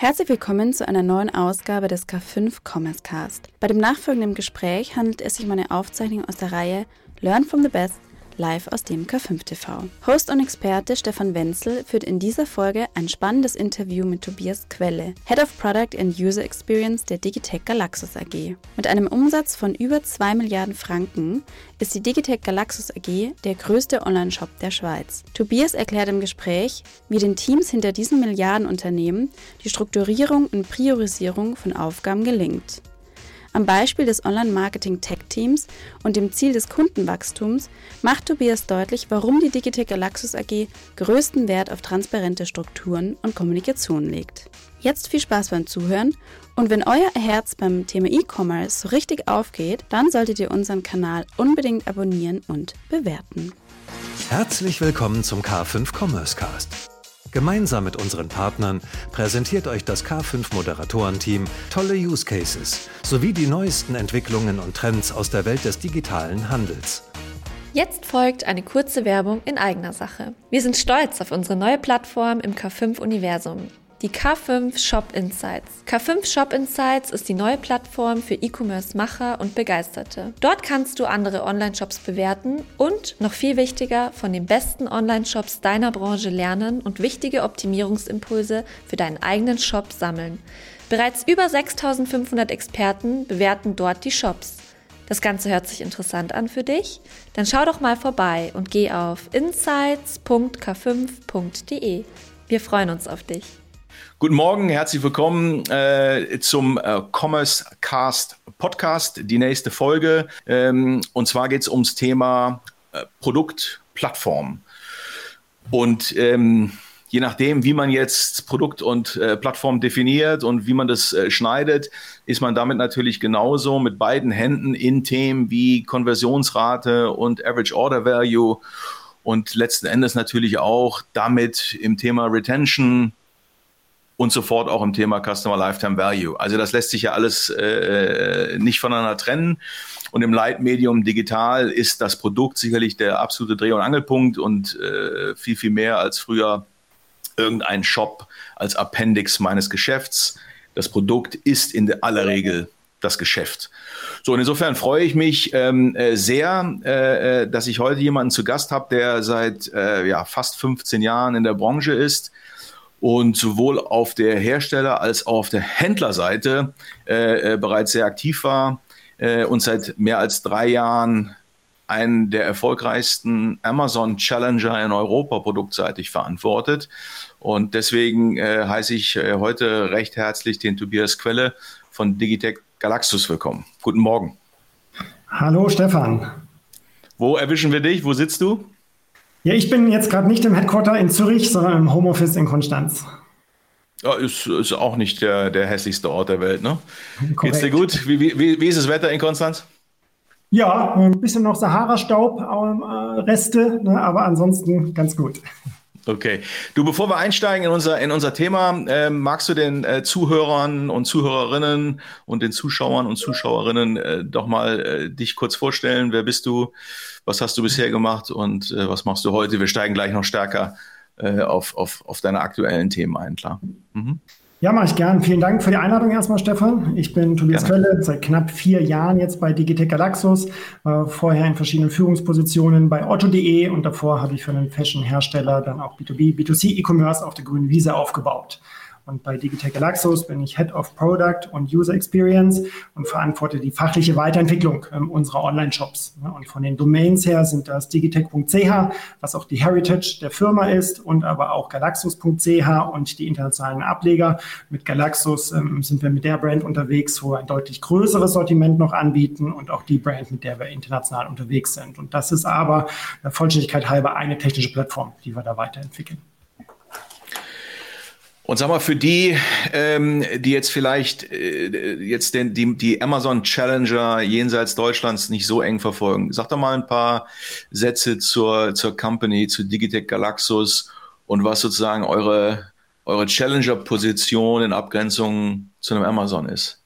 Herzlich willkommen zu einer neuen Ausgabe des K5 Commerce Cast. Bei dem nachfolgenden Gespräch handelt es sich um eine Aufzeichnung aus der Reihe Learn from the Best live aus dem K5 TV. Host und Experte Stefan Wenzel führt in dieser Folge ein spannendes Interview mit Tobias Quelle, Head of Product and User Experience der Digitech Galaxus AG. Mit einem Umsatz von über 2 Milliarden Franken ist die Digitech Galaxus AG der größte Online-Shop der Schweiz. Tobias erklärt im Gespräch, wie den Teams hinter diesem Milliardenunternehmen die Strukturierung und Priorisierung von Aufgaben gelingt. Am Beispiel des Online-Marketing-Tech-Teams und dem Ziel des Kundenwachstums macht Tobias deutlich, warum die Digitech Galaxus AG größten Wert auf transparente Strukturen und Kommunikation legt. Jetzt viel Spaß beim Zuhören und wenn euer Herz beim Thema E-Commerce so richtig aufgeht, dann solltet ihr unseren Kanal unbedingt abonnieren und bewerten. Herzlich willkommen zum K5 Commerce Cast. Gemeinsam mit unseren Partnern präsentiert euch das K5 Moderatorenteam tolle Use Cases sowie die neuesten Entwicklungen und Trends aus der Welt des digitalen Handels. Jetzt folgt eine kurze Werbung in eigener Sache. Wir sind stolz auf unsere neue Plattform im K5-Universum die K5 Shop Insights. K5 Shop Insights ist die neue Plattform für E-Commerce-Macher und Begeisterte. Dort kannst du andere Online-Shops bewerten und, noch viel wichtiger, von den besten Online-Shops deiner Branche lernen und wichtige Optimierungsimpulse für deinen eigenen Shop sammeln. Bereits über 6500 Experten bewerten dort die Shops. Das Ganze hört sich interessant an für dich? Dann schau doch mal vorbei und geh auf insights.k5.de. Wir freuen uns auf dich. Guten Morgen, herzlich willkommen äh, zum äh, Commerce Cast Podcast, die nächste Folge. Ähm, und zwar geht es ums Thema äh, Produktplattform. Und ähm, je nachdem, wie man jetzt Produkt und äh, Plattform definiert und wie man das äh, schneidet, ist man damit natürlich genauso mit beiden Händen in Themen wie Konversionsrate und Average Order Value und letzten Endes natürlich auch damit im Thema Retention, und sofort auch im Thema Customer Lifetime Value. Also das lässt sich ja alles äh, nicht voneinander trennen. Und im Leitmedium digital ist das Produkt sicherlich der absolute Dreh- und Angelpunkt und äh, viel, viel mehr als früher irgendein Shop als Appendix meines Geschäfts. Das Produkt ist in aller Regel das Geschäft. So, und insofern freue ich mich ähm, äh, sehr, äh, äh, dass ich heute jemanden zu Gast habe, der seit äh, ja, fast 15 Jahren in der Branche ist, und sowohl auf der Hersteller- als auch auf der Händlerseite äh, äh, bereits sehr aktiv war äh, und seit mehr als drei Jahren einen der erfolgreichsten Amazon Challenger in Europa produktseitig verantwortet. Und deswegen äh, heiße ich äh, heute recht herzlich den Tobias Quelle von Digitech Galaxus willkommen. Guten Morgen. Hallo Stefan. Wo erwischen wir dich? Wo sitzt du? Ja, ich bin jetzt gerade nicht im Headquarter in Zürich, sondern im Homeoffice in Konstanz. Ja, ist, ist auch nicht der, der hässlichste Ort der Welt, ne? Korrekt. Geht's dir gut? Wie, wie, wie ist das Wetter in Konstanz? Ja, ein bisschen noch Sahara-Staub-Reste, äh, ne, aber ansonsten ganz gut. Okay. Du, bevor wir einsteigen in unser, in unser Thema, äh, magst du den äh, Zuhörern und Zuhörerinnen und den Zuschauern und Zuschauerinnen äh, doch mal äh, dich kurz vorstellen? Wer bist du? Was hast du bisher gemacht und äh, was machst du heute? Wir steigen gleich noch stärker äh, auf, auf, auf deine aktuellen Themen ein, klar. Mhm. Ja, mache ich gern. Vielen Dank für die Einladung erstmal, Stefan. Ich bin Tobias Gerne. Kölle, seit knapp vier Jahren jetzt bei Digitech Galaxus, war vorher in verschiedenen Führungspositionen bei Otto.de und davor habe ich für einen Fashion-Hersteller dann auch B2B, B2C E-Commerce auf der grünen Wiese aufgebaut. Und bei Digitech Galaxus bin ich Head of Product und User Experience und verantworte die fachliche Weiterentwicklung ähm, unserer Online-Shops. Und von den Domains her sind das digitech.ch, was auch die Heritage der Firma ist, und aber auch galaxus.ch und die internationalen Ableger. Mit Galaxus ähm, sind wir mit der Brand unterwegs, wo wir ein deutlich größeres Sortiment noch anbieten und auch die Brand, mit der wir international unterwegs sind. Und das ist aber der Vollständigkeit halber eine technische Plattform, die wir da weiterentwickeln. Und sag mal, für die, ähm, die jetzt vielleicht äh, jetzt den, die, die Amazon Challenger jenseits Deutschlands nicht so eng verfolgen, sag doch mal ein paar Sätze zur, zur Company, zu Digitech Galaxus und was sozusagen eure, eure Challenger-Position in Abgrenzung zu einem Amazon ist.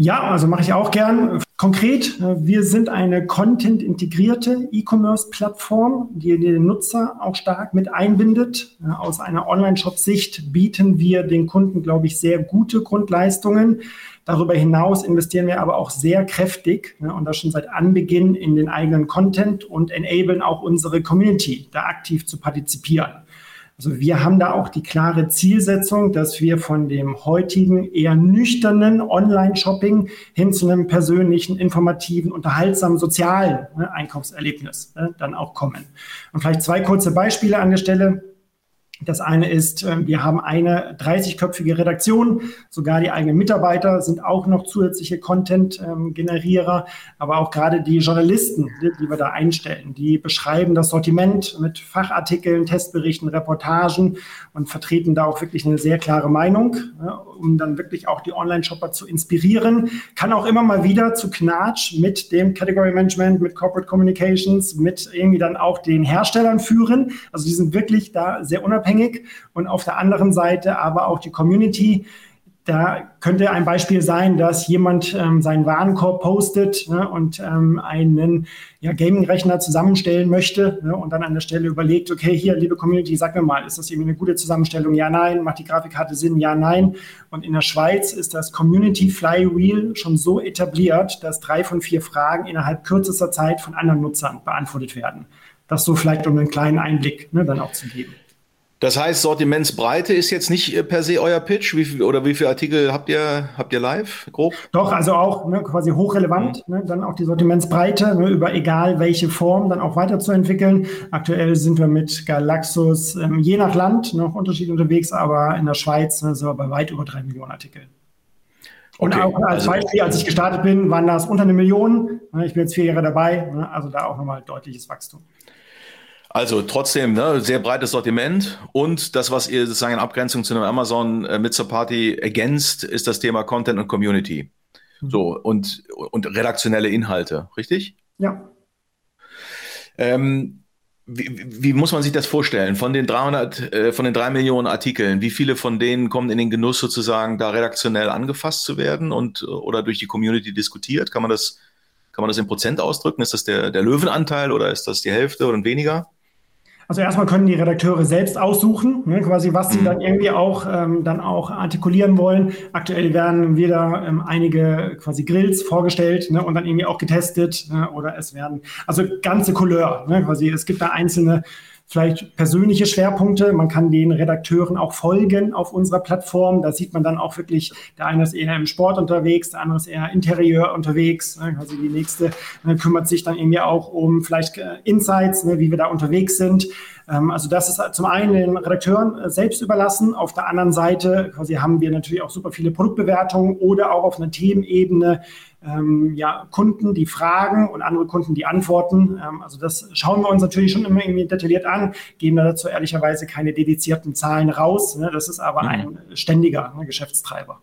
Ja, also mache ich auch gern. Konkret, äh, wir sind eine content-integrierte E-Commerce-Plattform, die den Nutzer auch stark mit einbindet. Aus einer Online-Shop-Sicht bieten wir den Kunden, glaube ich, sehr gute Grundleistungen. Darüber hinaus investieren wir aber auch sehr kräftig und das schon seit Anbeginn in den eigenen Content und enablen auch unsere Community, da aktiv zu partizipieren. Also wir haben da auch die klare Zielsetzung, dass wir von dem heutigen eher nüchternen Online-Shopping hin zu einem persönlichen, informativen, unterhaltsamen, sozialen ne, Einkaufserlebnis ne, dann auch kommen. Und vielleicht zwei kurze Beispiele an der Stelle. Das eine ist, ähm, wir haben eine 30-köpfige Redaktion, sogar die eigenen Mitarbeiter sind auch noch zusätzliche Content-Generierer, aber auch gerade die Journalisten, die wir da einstellen, die beschreiben das Sortiment mit Fachartikeln, Testberichten, Reportagen und vertreten da auch wirklich eine sehr klare Meinung, um dann wirklich auch die Online-Shopper zu inspirieren. Kann auch immer mal wieder zu Knatsch mit dem Category Management, mit Corporate Communications, mit irgendwie dann auch den Herstellern führen. Also die sind wirklich da sehr unabhängig unabhängig und auf der anderen Seite aber auch die Community. Da könnte ein Beispiel sein, dass jemand ähm, seinen Warenkorb postet ne, und ähm, einen ja, Gaming-Rechner zusammenstellen möchte ne, und dann an der Stelle überlegt, okay, hier, liebe Community, sag mir mal, ist das irgendwie eine gute Zusammenstellung? Ja, nein. Macht die Grafikkarte Sinn? Ja, nein. Und in der Schweiz ist das Community Flywheel schon so etabliert, dass drei von vier Fragen innerhalb kürzester Zeit von anderen Nutzern beantwortet werden. Das so vielleicht, um einen kleinen Einblick ne, dann auch zu geben. Das heißt, Sortimentsbreite ist jetzt nicht äh, per se euer Pitch. Wie viel, oder wie viele Artikel habt ihr, habt ihr live, grob? Doch, also auch ne, quasi hochrelevant, mhm. ne, dann auch die Sortimentsbreite ne, über egal welche Form dann auch weiterzuentwickeln. Aktuell sind wir mit Galaxus ähm, je nach Land noch unterschiedlich unterwegs, aber in der Schweiz ne, sind wir bei weit über drei Millionen Artikeln. Und okay. auch als also, Beispiel, als ich gestartet bin, waren das unter eine Million. Ne, ich bin jetzt vier Jahre dabei, ne, also da auch nochmal deutliches Wachstum. Also trotzdem, ne, sehr breites Sortiment und das, was ihr sozusagen in Abgrenzung zu einem Amazon äh, mit zur Party ergänzt, ist das Thema Content und Community. Mhm. So, und, und redaktionelle Inhalte, richtig? Ja. Ähm, wie, wie, muss man sich das vorstellen? Von den 300, äh, von den drei Millionen Artikeln, wie viele von denen kommen in den Genuss sozusagen, da redaktionell angefasst zu werden und oder durch die Community diskutiert? Kann man das, kann man das in Prozent ausdrücken? Ist das der, der Löwenanteil oder ist das die Hälfte oder weniger? Also erstmal können die Redakteure selbst aussuchen, ne, quasi was sie mhm. dann irgendwie auch ähm, dann auch artikulieren wollen. Aktuell werden wieder ähm, einige quasi Grills vorgestellt ne, und dann irgendwie auch getestet ne, oder es werden also ganze Couleur, ne, quasi es gibt da einzelne vielleicht persönliche Schwerpunkte. Man kann den Redakteuren auch folgen auf unserer Plattform. Da sieht man dann auch wirklich, der eine ist eher im Sport unterwegs, der andere ist eher Interieur unterwegs. Also die nächste äh, kümmert sich dann irgendwie auch um vielleicht äh, Insights, ne, wie wir da unterwegs sind. Ähm, also das ist zum einen den Redakteuren äh, selbst überlassen. Auf der anderen Seite quasi haben wir natürlich auch super viele Produktbewertungen oder auch auf einer Themenebene ähm, ja, Kunden, die fragen und andere Kunden, die antworten. Ähm, also das schauen wir uns natürlich schon immer irgendwie detailliert an, geben dazu ehrlicherweise keine dedizierten Zahlen raus. Ne? Das ist aber mhm. ein ständiger ne, Geschäftstreiber.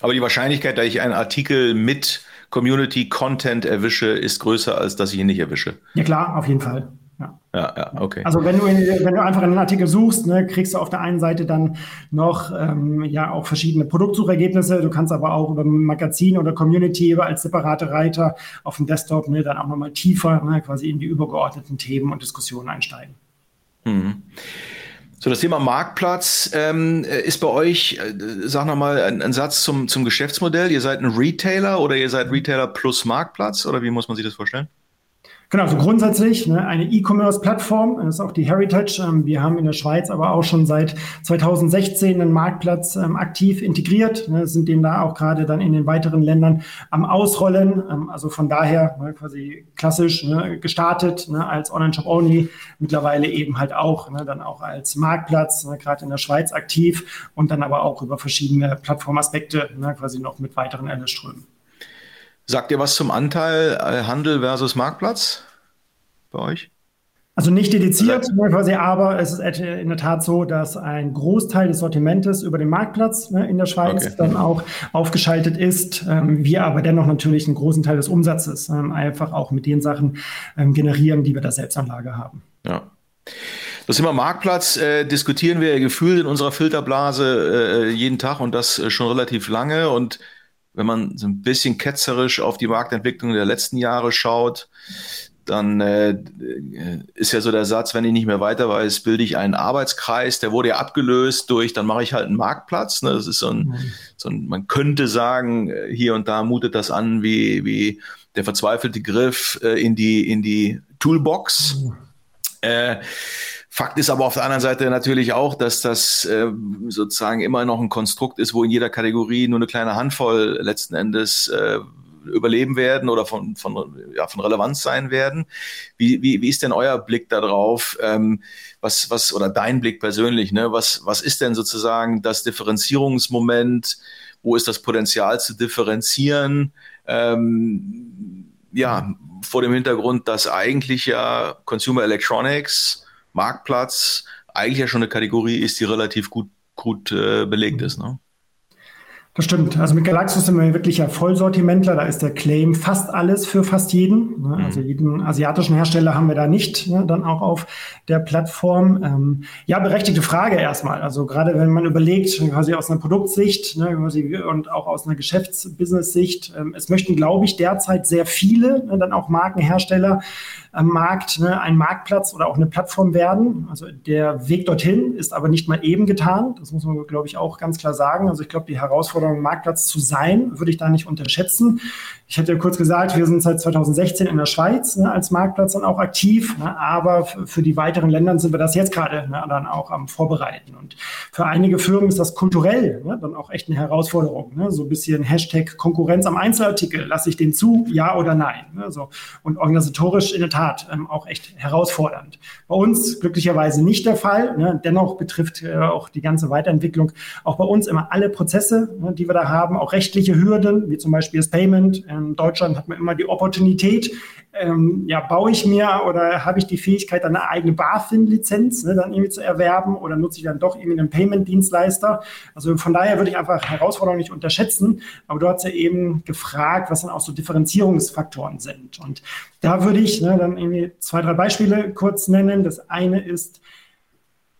Aber die Wahrscheinlichkeit, dass ich einen Artikel mit Community Content erwische, ist größer, als dass ich ihn nicht erwische. Ja klar, auf jeden Fall. Ja. ja, okay. Also wenn du, in, wenn du einfach einen Artikel suchst, ne, kriegst du auf der einen Seite dann noch ähm, ja auch verschiedene Produktsuchergebnisse. Du kannst aber auch über Magazin oder Community als separate Reiter auf dem Desktop ne, dann auch nochmal tiefer ne, quasi in die übergeordneten Themen und Diskussionen einsteigen. Mhm. So, das Thema Marktplatz ähm, ist bei euch, äh, sag nochmal, ein, ein Satz zum, zum Geschäftsmodell. Ihr seid ein Retailer oder ihr seid Retailer plus Marktplatz oder wie muss man sich das vorstellen? Genau, also grundsätzlich ne, eine E-Commerce-Plattform, das ist auch die Heritage. Ähm, wir haben in der Schweiz aber auch schon seit 2016 einen Marktplatz ähm, aktiv integriert, ne, sind dem da auch gerade dann in den weiteren Ländern am Ausrollen. Ähm, also von daher ne, quasi klassisch ne, gestartet ne, als Online-Shop-Only, mittlerweile eben halt auch ne, dann auch als Marktplatz, gerade in der Schweiz aktiv und dann aber auch über verschiedene Plattformaspekte quasi noch mit weiteren Erlösströmen. Sagt ihr was zum Anteil äh, Handel versus Marktplatz bei euch? Also nicht dediziert, quasi, aber es ist in der Tat so, dass ein Großteil des Sortimentes über den Marktplatz ne, in der Schweiz okay. dann auch aufgeschaltet ist. Ähm, wir aber dennoch natürlich einen großen Teil des Umsatzes ähm, einfach auch mit den Sachen ähm, generieren, die wir da Selbstanlage haben. Ja. Das Thema Marktplatz äh, diskutieren wir gefühlt in unserer Filterblase äh, jeden Tag und das äh, schon relativ lange und wenn man so ein bisschen ketzerisch auf die Marktentwicklung der letzten Jahre schaut, dann äh, ist ja so der Satz, wenn ich nicht mehr weiter weiß, bilde ich einen Arbeitskreis. Der wurde ja abgelöst durch, dann mache ich halt einen Marktplatz. Ne? Das ist so ein, mhm. so ein, man könnte sagen, äh, hier und da mutet das an wie, wie der verzweifelte Griff äh, in die, in die Toolbox. Mhm. Äh, Fakt ist aber auf der anderen Seite natürlich auch, dass das äh, sozusagen immer noch ein Konstrukt ist, wo in jeder Kategorie nur eine kleine Handvoll letzten Endes äh, überleben werden oder von, von, ja, von Relevanz sein werden. Wie, wie, wie ist denn euer Blick darauf? Ähm, was, was, oder dein Blick persönlich, ne? Was, was ist denn sozusagen das Differenzierungsmoment? Wo ist das Potenzial zu differenzieren? Ähm, ja, vor dem Hintergrund, dass eigentlich ja Consumer Electronics, Marktplatz, eigentlich ja schon eine Kategorie ist, die relativ gut, gut äh, belegt ist. Ne? Das stimmt. Also mit Galaxus sind wir wirklich ja Vollsortimentler. Da ist der Claim fast alles für fast jeden. Ne? Mhm. Also jeden asiatischen Hersteller haben wir da nicht, ne? dann auch auf der Plattform. Ähm, ja, berechtigte Frage erstmal. Also gerade wenn man überlegt, quasi aus einer Produktsicht ne, quasi und auch aus einer Geschäftsbusiness-Sicht, ähm, es möchten, glaube ich, derzeit sehr viele, ne, dann auch Markenhersteller am Markt ne, ein Marktplatz oder auch eine Plattform werden. Also der Weg dorthin ist aber nicht mal eben getan. Das muss man, glaube ich, auch ganz klar sagen. Also ich glaube, die Herausforderung, Marktplatz zu sein, würde ich da nicht unterschätzen. Ich hatte ja kurz gesagt, wir sind seit 2016 in der Schweiz ne, als Marktplatz dann auch aktiv, ne, aber für die weiteren Länder sind wir das jetzt gerade ne, dann auch am Vorbereiten. Und für einige Firmen ist das kulturell ne, dann auch echt eine Herausforderung. Ne, so ein bisschen Hashtag Konkurrenz am Einzelartikel, lasse ich den zu, ja oder nein. Ne, so. Und organisatorisch in der Tat ähm, auch echt herausfordernd. Bei uns glücklicherweise nicht der Fall. Dennoch betrifft äh, auch die ganze Weiterentwicklung auch bei uns immer alle Prozesse, die wir da haben, auch rechtliche Hürden, wie zum Beispiel das Payment, in Deutschland hat man immer die Opportunität, ähm, ja, baue ich mir oder habe ich die Fähigkeit, eine eigene BaFin-Lizenz ne, dann irgendwie zu erwerben oder nutze ich dann doch irgendwie einen Payment-Dienstleister? Also von daher würde ich einfach Herausforderungen nicht unterschätzen. Aber du hast ja eben gefragt, was dann auch so Differenzierungsfaktoren sind. Und da würde ich ne, dann irgendwie zwei, drei Beispiele kurz nennen. Das eine ist,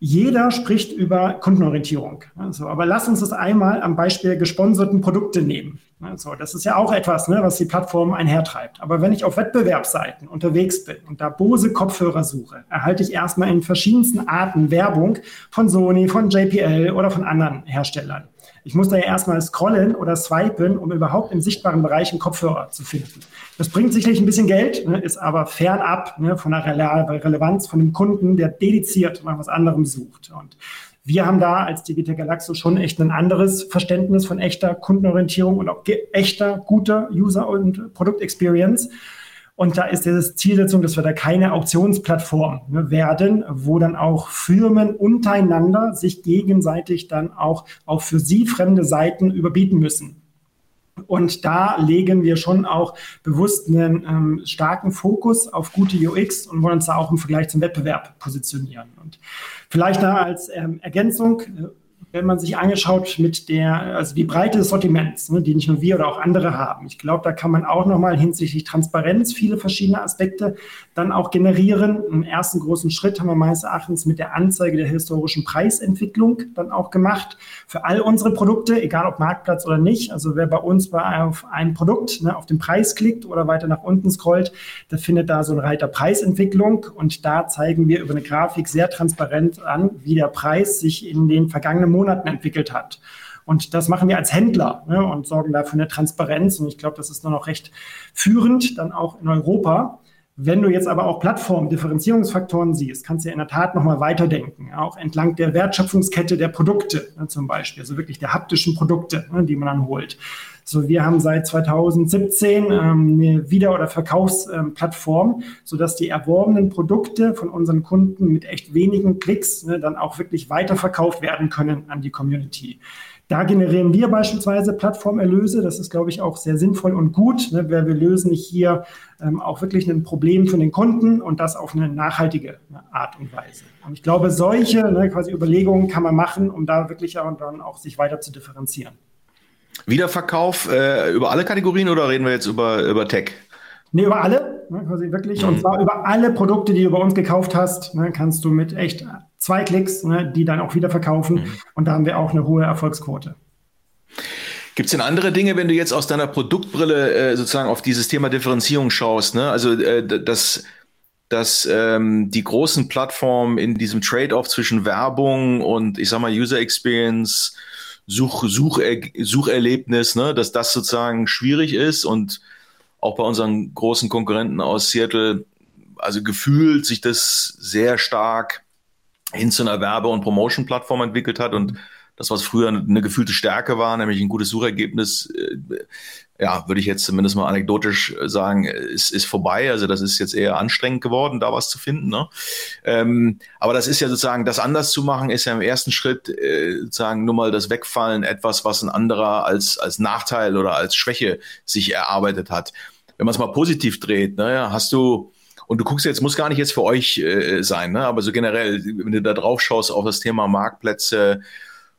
jeder spricht über Kundenorientierung. Also, aber lass uns das einmal am Beispiel gesponserten Produkte nehmen. Also, das ist ja auch etwas, ne, was die Plattform einhertreibt. Aber wenn ich auf Wettbewerbsseiten unterwegs bin und da Bose Kopfhörer suche, erhalte ich erstmal in verschiedensten Arten Werbung von Sony, von JPL oder von anderen Herstellern. Ich muss da ja erstmal scrollen oder swipen, um überhaupt im sichtbaren Bereich einen Kopfhörer zu finden. Das bringt sicherlich ein bisschen Geld, ne, ist aber fernab ne, von der Relevanz von dem Kunden, der dediziert nach was anderem sucht. Und wir haben da als Digital Galaxo schon echt ein anderes Verständnis von echter Kundenorientierung und auch echter, guter User- und Produktexperience. Und da ist diese Zielsetzung, dass wir da keine Auktionsplattform ne, werden, wo dann auch Firmen untereinander sich gegenseitig dann auch auf für sie fremde Seiten überbieten müssen. Und da legen wir schon auch bewusst einen ähm, starken Fokus auf gute UX und wollen uns da auch im Vergleich zum Wettbewerb positionieren. Und vielleicht da als ähm, Ergänzung, äh, wenn man sich angeschaut mit der, also die Breite des Sortiments, ne, die nicht nur wir oder auch andere haben. Ich glaube, da kann man auch nochmal hinsichtlich Transparenz viele verschiedene Aspekte dann auch generieren. Im ersten großen Schritt haben wir meines Erachtens mit der Anzeige der historischen Preisentwicklung dann auch gemacht. Für all unsere Produkte, egal ob Marktplatz oder nicht. Also wer bei uns bei auf ein Produkt ne, auf den Preis klickt oder weiter nach unten scrollt, der findet da so ein Reiter Preisentwicklung. Und da zeigen wir über eine Grafik sehr transparent an, wie der Preis sich in den vergangenen Monaten Monaten entwickelt hat. Und das machen wir als Händler ne, und sorgen dafür eine Transparenz. Und ich glaube, das ist nur noch recht führend, dann auch in Europa. Wenn du jetzt aber auch Plattform-Differenzierungsfaktoren siehst, kannst du ja in der Tat nochmal weiterdenken, auch entlang der Wertschöpfungskette der Produkte ne, zum Beispiel, also wirklich der haptischen Produkte, ne, die man dann holt. So, wir haben seit 2017 ähm, eine Wieder- oder Verkaufsplattform, ähm, sodass die erworbenen Produkte von unseren Kunden mit echt wenigen Klicks ne, dann auch wirklich weiterverkauft werden können an die Community. Da generieren wir beispielsweise Plattformerlöse. Das ist, glaube ich, auch sehr sinnvoll und gut, ne, weil wir lösen hier ähm, auch wirklich ein Problem für den Kunden und das auf eine nachhaltige ne, Art und Weise. Und ich glaube, solche ne, quasi Überlegungen kann man machen, um da wirklich auch, dann auch sich weiter zu differenzieren. Wiederverkauf äh, über alle Kategorien oder reden wir jetzt über, über Tech? Nee, über alle, ne, quasi wirklich. Mhm. Und zwar über alle Produkte, die du bei uns gekauft hast, ne, kannst du mit echt zwei Klicks, ne, die dann auch wieder verkaufen. Mhm. Und da haben wir auch eine hohe Erfolgsquote. Gibt es denn andere Dinge, wenn du jetzt aus deiner Produktbrille äh, sozusagen auf dieses Thema Differenzierung schaust? Ne? Also äh, das dass ähm, die großen Plattformen in diesem Trade-off zwischen Werbung und ich sag mal User Experience, Such, Sucher, Sucherlebnis, ne, dass das sozusagen schwierig ist und auch bei unseren großen Konkurrenten aus Seattle, also gefühlt sich das sehr stark hin zu einer Werbe- und Promotion-Plattform entwickelt hat und das, was früher eine gefühlte Stärke war, nämlich ein gutes Suchergebnis, äh, ja, würde ich jetzt zumindest mal anekdotisch sagen, ist, ist vorbei. Also das ist jetzt eher anstrengend geworden, da was zu finden. Ne? Ähm, aber das ist ja sozusagen, das anders zu machen, ist ja im ersten Schritt äh, sozusagen nur mal das Wegfallen etwas, was ein anderer als, als Nachteil oder als Schwäche sich erarbeitet hat. Wenn man es mal positiv dreht, ne, hast du, und du guckst jetzt, muss gar nicht jetzt für euch äh, sein, ne, aber so generell, wenn du da drauf schaust auf das Thema Marktplätze,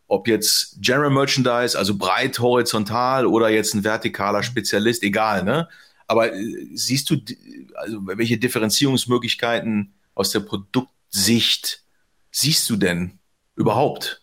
ob jetzt General Merchandise, also breit horizontal oder jetzt ein vertikaler Spezialist, egal, ne? Aber äh, siehst du, also welche Differenzierungsmöglichkeiten aus der Produktsicht siehst du denn überhaupt?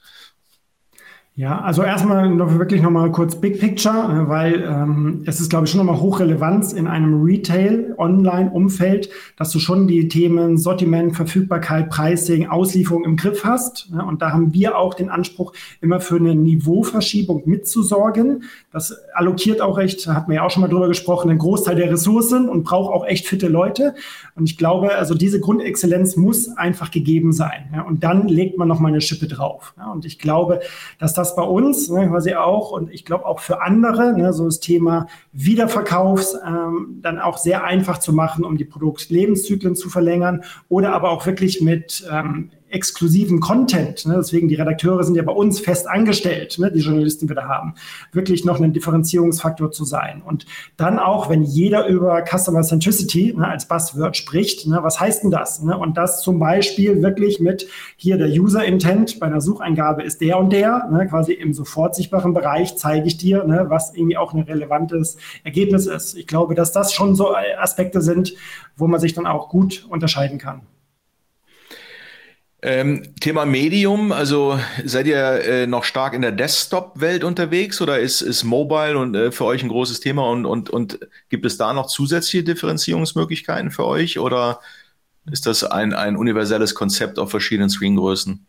Ja, also erstmal noch wirklich nochmal kurz Big Picture, äh, weil ähm, es ist, glaube ich, schon nochmal hochrelevant in einem Retail-Online-Umfeld, dass du schon die Themen Sortiment, Verfügbarkeit, Pricing, Auslieferung im Griff hast. Ja, und da haben wir auch den Anspruch, immer für eine Niveauverschiebung mitzusorgen. Das allokiert auch recht, hat man ja auch schon mal drüber gesprochen, einen Großteil der Ressourcen und braucht auch echt fitte Leute. Und ich glaube, also diese Grundexzellenz muss einfach gegeben sein. Ja, und dann legt man nochmal eine Schippe drauf. Und ich glaube, dass das das bei uns ne, quasi auch und ich glaube auch für andere, ne, so das Thema Wiederverkaufs ähm, dann auch sehr einfach zu machen, um die Produktlebenszyklen zu verlängern oder aber auch wirklich mit ähm, exklusiven Content, ne, deswegen die Redakteure sind ja bei uns fest angestellt, ne, die Journalisten, die wir da haben, wirklich noch ein Differenzierungsfaktor zu sein. Und dann auch, wenn jeder über Customer Centricity ne, als Buzzword spricht, ne, was heißt denn das? Ne? Und das zum Beispiel wirklich mit hier der User Intent bei einer Sucheingabe ist der und der, ne, quasi im sofort sichtbaren Bereich zeige ich dir, ne, was irgendwie auch ein relevantes Ergebnis ist. Ich glaube, dass das schon so Aspekte sind, wo man sich dann auch gut unterscheiden kann. Ähm, Thema Medium, also seid ihr äh, noch stark in der Desktop-Welt unterwegs oder ist, ist Mobile und äh, für euch ein großes Thema und, und, und gibt es da noch zusätzliche Differenzierungsmöglichkeiten für euch oder ist das ein, ein universelles Konzept auf verschiedenen Screengrößen?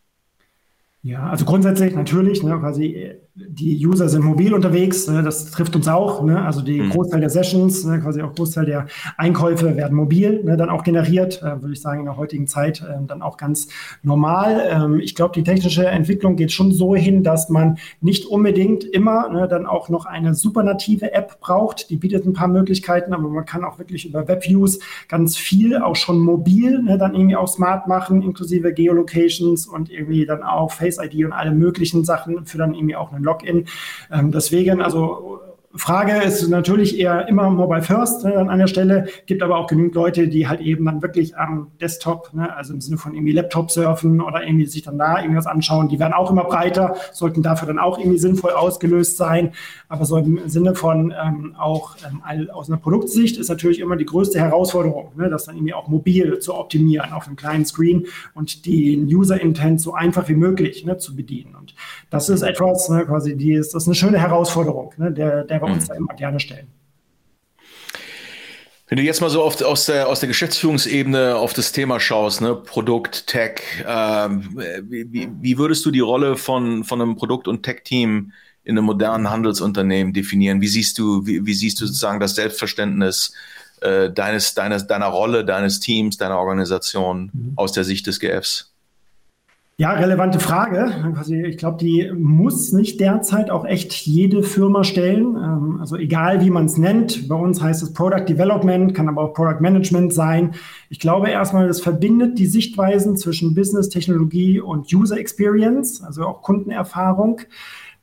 Ja, also grundsätzlich natürlich, ne, quasi die User sind mobil unterwegs, ne, das trifft uns auch. Ne, also die mhm. Großteil der Sessions, ne, quasi auch Großteil der Einkäufe werden mobil ne, dann auch generiert, äh, würde ich sagen, in der heutigen Zeit äh, dann auch ganz normal. Ähm, ich glaube, die technische Entwicklung geht schon so hin, dass man nicht unbedingt immer ne, dann auch noch eine supernative App braucht. Die bietet ein paar Möglichkeiten, aber man kann auch wirklich über Webviews ganz viel auch schon mobil ne, dann irgendwie auch smart machen, inklusive Geolocations und irgendwie dann auch Face ID und alle möglichen Sachen für dann irgendwie auch einen Login. Ähm, deswegen, also Frage ist natürlich eher immer Mobile First ne, an der Stelle, gibt aber auch genügend Leute, die halt eben dann wirklich am Desktop, ne, also im Sinne von irgendwie Laptop surfen oder irgendwie sich dann da irgendwas anschauen, die werden auch immer breiter, sollten dafür dann auch irgendwie sinnvoll ausgelöst sein. Aber so im Sinne von ähm, auch ähm, aus einer Produktsicht ist natürlich immer die größte Herausforderung, ne, das dann irgendwie auch mobil zu optimieren auf einem kleinen Screen und den User Intent so einfach wie möglich ne, zu bedienen. Und das ist etwas, ne, quasi, die ist, das ist eine schöne Herausforderung, ne, der, der wir uns mhm. da immer gerne stellen. Wenn du jetzt mal so oft aus der, aus der Geschäftsführungsebene auf das Thema schaust, ne, Produkt, Tech, äh, wie, wie würdest du die Rolle von, von einem Produkt- und Tech-Team in einem modernen Handelsunternehmen definieren? Wie siehst du, wie, wie siehst du sozusagen das Selbstverständnis äh, deines, deines, deiner Rolle, deines Teams, deiner Organisation mhm. aus der Sicht des GFs? Ja, relevante Frage. Ich glaube, die muss nicht derzeit auch echt jede Firma stellen. Ähm, also egal, wie man es nennt. Bei uns heißt es Product Development, kann aber auch Product Management sein. Ich glaube erstmal, das verbindet die Sichtweisen zwischen Business, Technologie und User Experience, also auch Kundenerfahrung.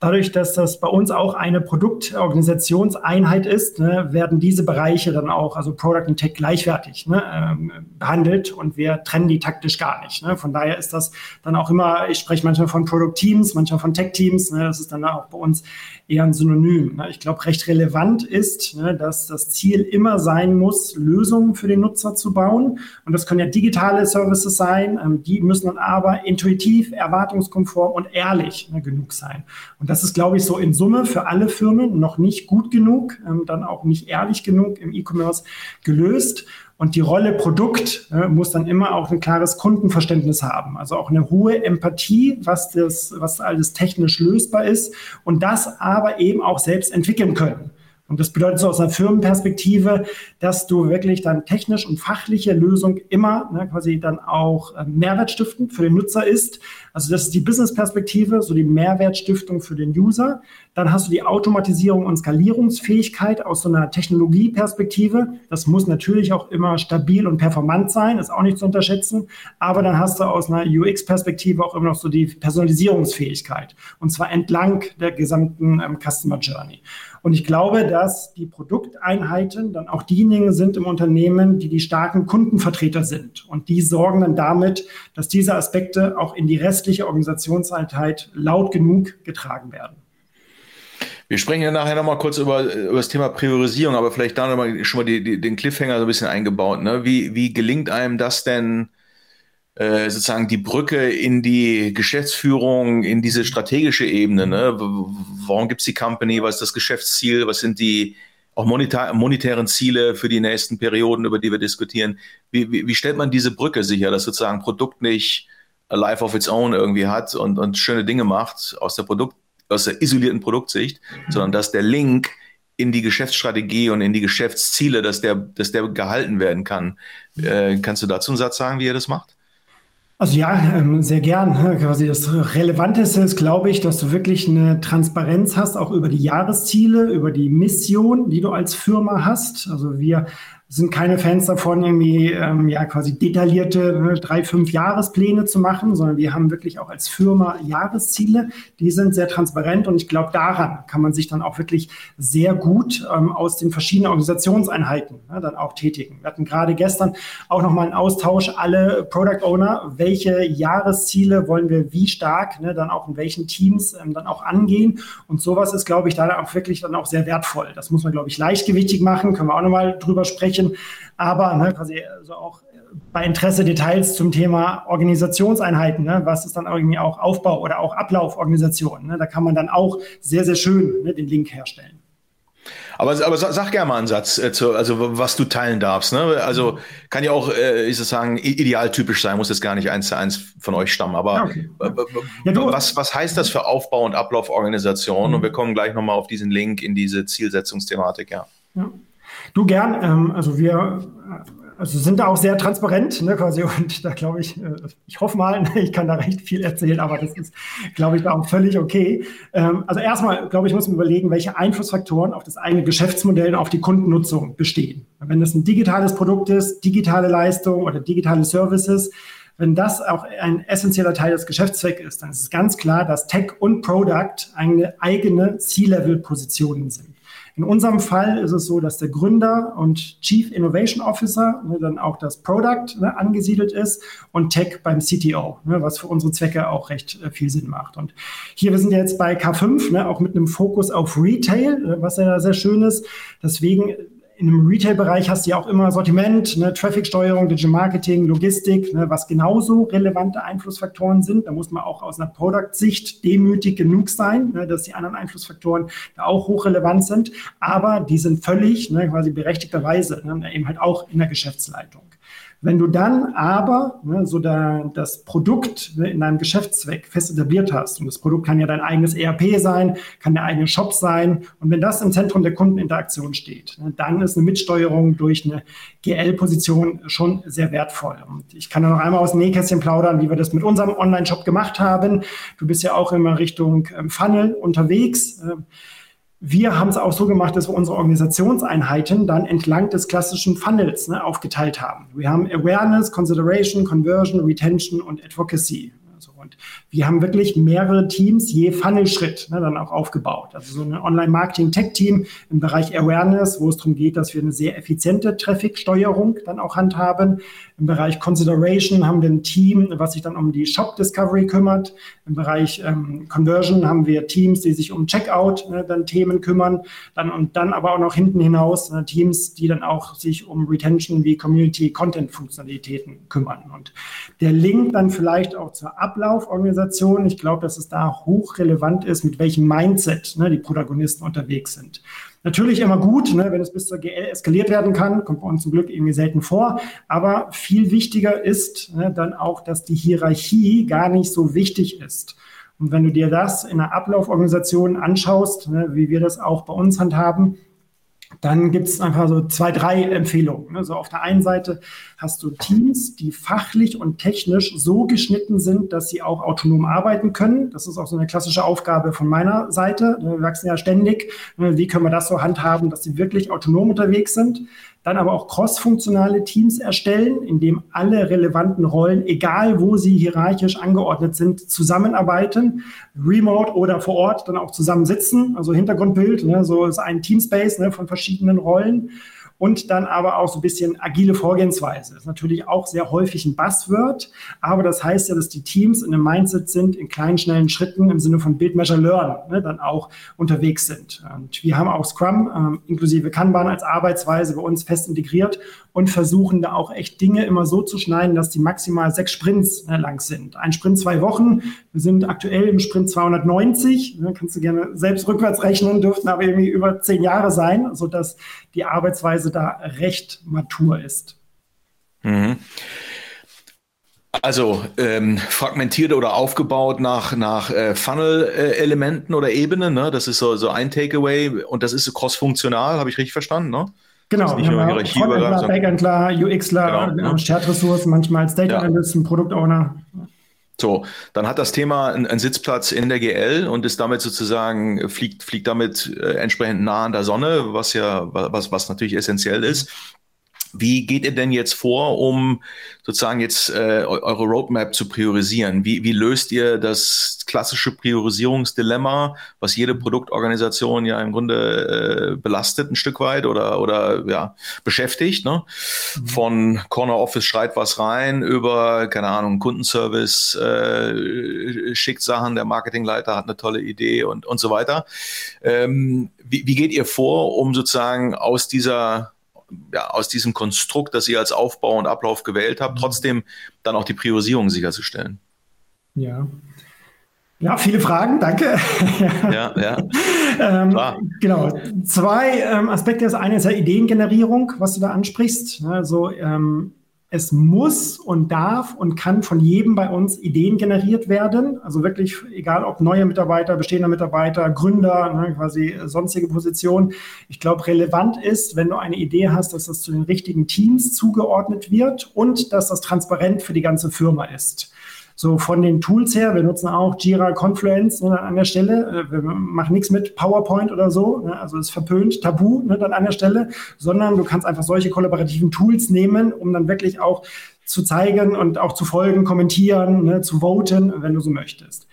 Dadurch, dass das bei uns auch eine Produktorganisationseinheit ist, ne, werden diese Bereiche dann auch, also Product und Tech gleichwertig ne, ähm, behandelt und wir trennen die taktisch gar nicht. Ne. Von daher ist das dann auch immer, ich spreche manchmal von Product Teams, manchmal von Tech Teams, ne, das ist dann auch bei uns eher ein Synonym. Ne? Ich glaube, recht relevant ist, ne, dass das Ziel immer sein muss, Lösungen für den Nutzer zu bauen. Und das können ja digitale Services sein. Ähm, die müssen dann aber intuitiv, erwartungskonform und ehrlich genug sein. Und das ist, glaube ich, so in Summe für alle Firmen noch nicht gut genug, ähm, dann auch nicht ehrlich genug im E-Commerce gelöst. Und die Rolle Produkt äh, muss dann immer auch ein klares Kundenverständnis haben. Also auch eine hohe Empathie, was das, was alles technisch lösbar ist und das aber eben auch selbst entwickeln können. Und das bedeutet so aus einer Firmenperspektive, dass du wirklich dann technisch und fachliche Lösung immer ne, quasi dann auch äh, Mehrwertstiftend für den Nutzer ist. Also das ist die Business-Perspektive, so die Mehrwertstiftung für den User. Dann hast du die Automatisierung und Skalierungsfähigkeit aus so einer Technologieperspektive. Das muss natürlich auch immer stabil und performant sein, ist auch nicht zu unterschätzen. Aber dann hast du aus einer UX-Perspektive auch immer noch so die Personalisierungsfähigkeit. Und zwar entlang der gesamten ähm, Customer Journey. Und ich glaube, dass die Produkteinheiten dann auch diejenigen sind im Unternehmen, die die starken Kundenvertreter sind. Und die sorgen dann damit, dass diese Aspekte auch in die restliche Organisationseinheit laut genug getragen werden. Wir sprechen ja nachher nochmal kurz über, über das Thema Priorisierung, aber vielleicht da nochmal schon mal die, die, den Cliffhanger so ein bisschen eingebaut. Ne? Wie, wie gelingt einem das denn, sozusagen die Brücke in die Geschäftsführung, in diese strategische Ebene. Ne? Warum gibt es die Company? Was ist das Geschäftsziel? Was sind die auch monetär, monetären Ziele für die nächsten Perioden, über die wir diskutieren? Wie, wie, wie stellt man diese Brücke sicher, dass sozusagen Produkt nicht a life of its own irgendwie hat und, und schöne Dinge macht aus der Produkt, aus der isolierten Produktsicht, mhm. sondern dass der Link in die Geschäftsstrategie und in die Geschäftsziele, dass der, dass der gehalten werden kann. Äh, kannst du dazu einen Satz sagen, wie ihr das macht? Also ja, ähm, sehr gern. Quasi das Relevanteste ist, glaube ich, dass du wirklich eine Transparenz hast, auch über die Jahresziele, über die Mission, die du als Firma hast. Also wir sind keine Fans davon, irgendwie ähm, ja quasi detaillierte ne, drei, fünf Jahrespläne zu machen, sondern wir haben wirklich auch als Firma Jahresziele. Die sind sehr transparent und ich glaube, daran kann man sich dann auch wirklich sehr gut ähm, aus den verschiedenen Organisationseinheiten ne, dann auch tätigen. Wir hatten gerade gestern auch nochmal einen Austausch, alle Product Owner, welche Jahresziele wollen wir wie stark ne, dann auch in welchen Teams ähm, dann auch angehen. Und sowas ist, glaube ich, da auch wirklich dann auch sehr wertvoll. Das muss man, glaube ich, leichtgewichtig machen, können wir auch nochmal drüber sprechen bisschen, aber ne, quasi also auch bei Interesse Details zum Thema Organisationseinheiten, ne, was ist dann irgendwie auch Aufbau oder auch Ablauforganisation. Ne, da kann man dann auch sehr, sehr schön ne, den Link herstellen. Aber, aber sag, gerne mal einen Satz, äh, zu, also was du teilen darfst. Ne? Also kann ja auch, äh, ich sagen, idealtypisch sein, muss jetzt gar nicht eins zu eins von euch stammen. Aber okay. ja, was, was heißt das für Aufbau- und Ablauforganisation? Mhm. Und wir kommen gleich nochmal auf diesen Link in diese Zielsetzungsthematik, ja. ja. Du gern, ähm, also wir also sind da auch sehr transparent, ne, quasi, und da glaube ich, äh, ich hoffe mal, ich kann da recht viel erzählen, aber das ist, glaube ich, da auch völlig okay. Ähm, also erstmal, glaube ich, muss man überlegen, welche Einflussfaktoren auf das eigene Geschäftsmodell und auf die Kundennutzung bestehen. Wenn das ein digitales Produkt ist, digitale Leistung oder digitale Services, wenn das auch ein essentieller Teil des Geschäftszwecks ist, dann ist es ganz klar, dass Tech und Product eine eigene C-Level-Positionen sind. In unserem Fall ist es so, dass der Gründer und Chief Innovation Officer ne, dann auch das Product ne, angesiedelt ist und Tech beim CTO, ne, was für unsere Zwecke auch recht äh, viel Sinn macht. Und hier, wir sind jetzt bei K5, ne, auch mit einem Fokus auf Retail, äh, was ja sehr schön ist. Deswegen in einem Retail-Bereich hast du ja auch immer Sortiment, ne, Traffic-Steuerung, Digital Marketing, Logistik, ne, was genauso relevante Einflussfaktoren sind. Da muss man auch aus einer Product-Sicht demütig genug sein, ne, dass die anderen Einflussfaktoren da auch hochrelevant sind. Aber die sind völlig, ne, quasi berechtigterweise, ne, eben halt auch in der Geschäftsleitung. Wenn du dann aber ne, so da, das Produkt ne, in deinem Geschäftszweck fest etabliert hast, und das Produkt kann ja dein eigenes ERP sein, kann der eigene Shop sein, und wenn das im Zentrum der Kundeninteraktion steht, ne, dann ist eine Mitsteuerung durch eine GL-Position schon sehr wertvoll. Und ich kann da noch einmal aus dem Nähkästchen plaudern, wie wir das mit unserem Online-Shop gemacht haben. Du bist ja auch immer Richtung ähm, Funnel unterwegs. Ähm, wir haben es auch so gemacht, dass wir unsere Organisationseinheiten dann entlang des klassischen Funnels ne, aufgeteilt haben. Wir haben Awareness, Consideration, Conversion, Retention und Advocacy. Und wir haben wirklich mehrere Teams je Funnelschritt ne, dann auch aufgebaut. Also so ein Online-Marketing-Tech-Team im Bereich Awareness, wo es darum geht, dass wir eine sehr effiziente Traffic-Steuerung dann auch handhaben. Im Bereich Consideration haben wir ein Team, was sich dann um die Shop-Discovery kümmert. Im Bereich ähm, Conversion haben wir Teams, die sich um Checkout ne, dann Themen kümmern. Dann und dann aber auch noch hinten hinaus ne, Teams, die dann auch sich um Retention wie Community Content Funktionalitäten kümmern. Und der Link dann vielleicht auch zur Ablauf Ablauforganisation. Ich glaube, dass es da hochrelevant ist, mit welchem Mindset ne, die Protagonisten unterwegs sind. Natürlich immer gut, ne, wenn es bis zur GL eskaliert werden kann, kommt bei uns zum Glück irgendwie selten vor. Aber viel wichtiger ist ne, dann auch, dass die Hierarchie gar nicht so wichtig ist. Und wenn du dir das in einer Ablauforganisation anschaust, ne, wie wir das auch bei uns handhaben, dann gibt es einfach so zwei, drei Empfehlungen. Also auf der einen Seite hast du Teams, die fachlich und technisch so geschnitten sind, dass sie auch autonom arbeiten können. Das ist auch so eine klassische Aufgabe von meiner Seite. Wir wachsen ja ständig. Wie können wir das so handhaben, dass sie wirklich autonom unterwegs sind? Dann aber auch crossfunktionale Teams erstellen, in dem alle relevanten Rollen, egal wo sie hierarchisch angeordnet sind, zusammenarbeiten, remote oder vor Ort dann auch zusammensitzen, also Hintergrundbild, ne, so ist ein Teamspace ne, von verschiedenen Rollen und dann aber auch so ein bisschen agile Vorgehensweise. Das ist natürlich auch sehr häufig ein Buzzword, aber das heißt ja, dass die Teams in einem Mindset sind, in kleinen, schnellen Schritten im Sinne von Build, Measure, Learn ne, dann auch unterwegs sind. Und wir haben auch Scrum ähm, inklusive Kanban als Arbeitsweise bei uns fest integriert und versuchen da auch echt Dinge immer so zu schneiden, dass die maximal sechs Sprints ne, lang sind. Ein Sprint zwei Wochen. Wir sind aktuell im Sprint 290. Ne, kannst du gerne selbst rückwärts rechnen, dürften aber irgendwie über zehn Jahre sein, sodass die Arbeitsweise da recht matur ist. Mhm. Also ähm, fragmentiert oder aufgebaut nach, nach äh, Funnel-Elementen oder Ebenen, ne? Das ist so, so ein Takeaway und das ist so cross-funktional, habe ich richtig verstanden, ne? Genau, nicht nur Hierarchie Frontendler, Backendler, UXler, genau, ne? Shared-Ressourcen, manchmal als Data Analysten, ja. Product-Owner. So, dann hat das Thema einen, Sitzplatz in der GL und ist damit sozusagen, fliegt, fliegt damit äh, entsprechend nah an der Sonne, was ja, was, was natürlich essentiell ist. Wie geht ihr denn jetzt vor, um sozusagen jetzt äh, eure Roadmap zu priorisieren? Wie, wie löst ihr das klassische Priorisierungsdilemma, was jede Produktorganisation ja im Grunde äh, belastet ein Stück weit oder, oder ja, beschäftigt? Ne? Mhm. Von Corner Office schreit was rein über, keine Ahnung, Kundenservice äh, schickt Sachen, der Marketingleiter hat eine tolle Idee und, und so weiter. Ähm, wie, wie geht ihr vor, um sozusagen aus dieser ja, aus diesem Konstrukt, das ihr als Aufbau und Ablauf gewählt habt, mhm. trotzdem dann auch die Priorisierung sicherzustellen? Ja. Ja, viele Fragen, danke. ja, ja. ähm, genau. Zwei ähm, Aspekte. Das eine ist ja Ideengenerierung, was du da ansprichst. Also ähm, es muss und darf und kann von jedem bei uns Ideen generiert werden. Also wirklich, egal ob neue Mitarbeiter, bestehender Mitarbeiter, Gründer, ne, quasi sonstige Positionen. Ich glaube, relevant ist, wenn du eine Idee hast, dass das zu den richtigen Teams zugeordnet wird und dass das transparent für die ganze Firma ist. So von den Tools her, wir nutzen auch Jira Confluence ne, an der Stelle. Äh, wir machen nichts mit PowerPoint oder so, ne, also ist verpönt, tabu ne, dann an der Stelle, sondern du kannst einfach solche kollaborativen Tools nehmen, um dann wirklich auch zu zeigen und auch zu folgen, kommentieren, ne, zu voten, wenn du so möchtest.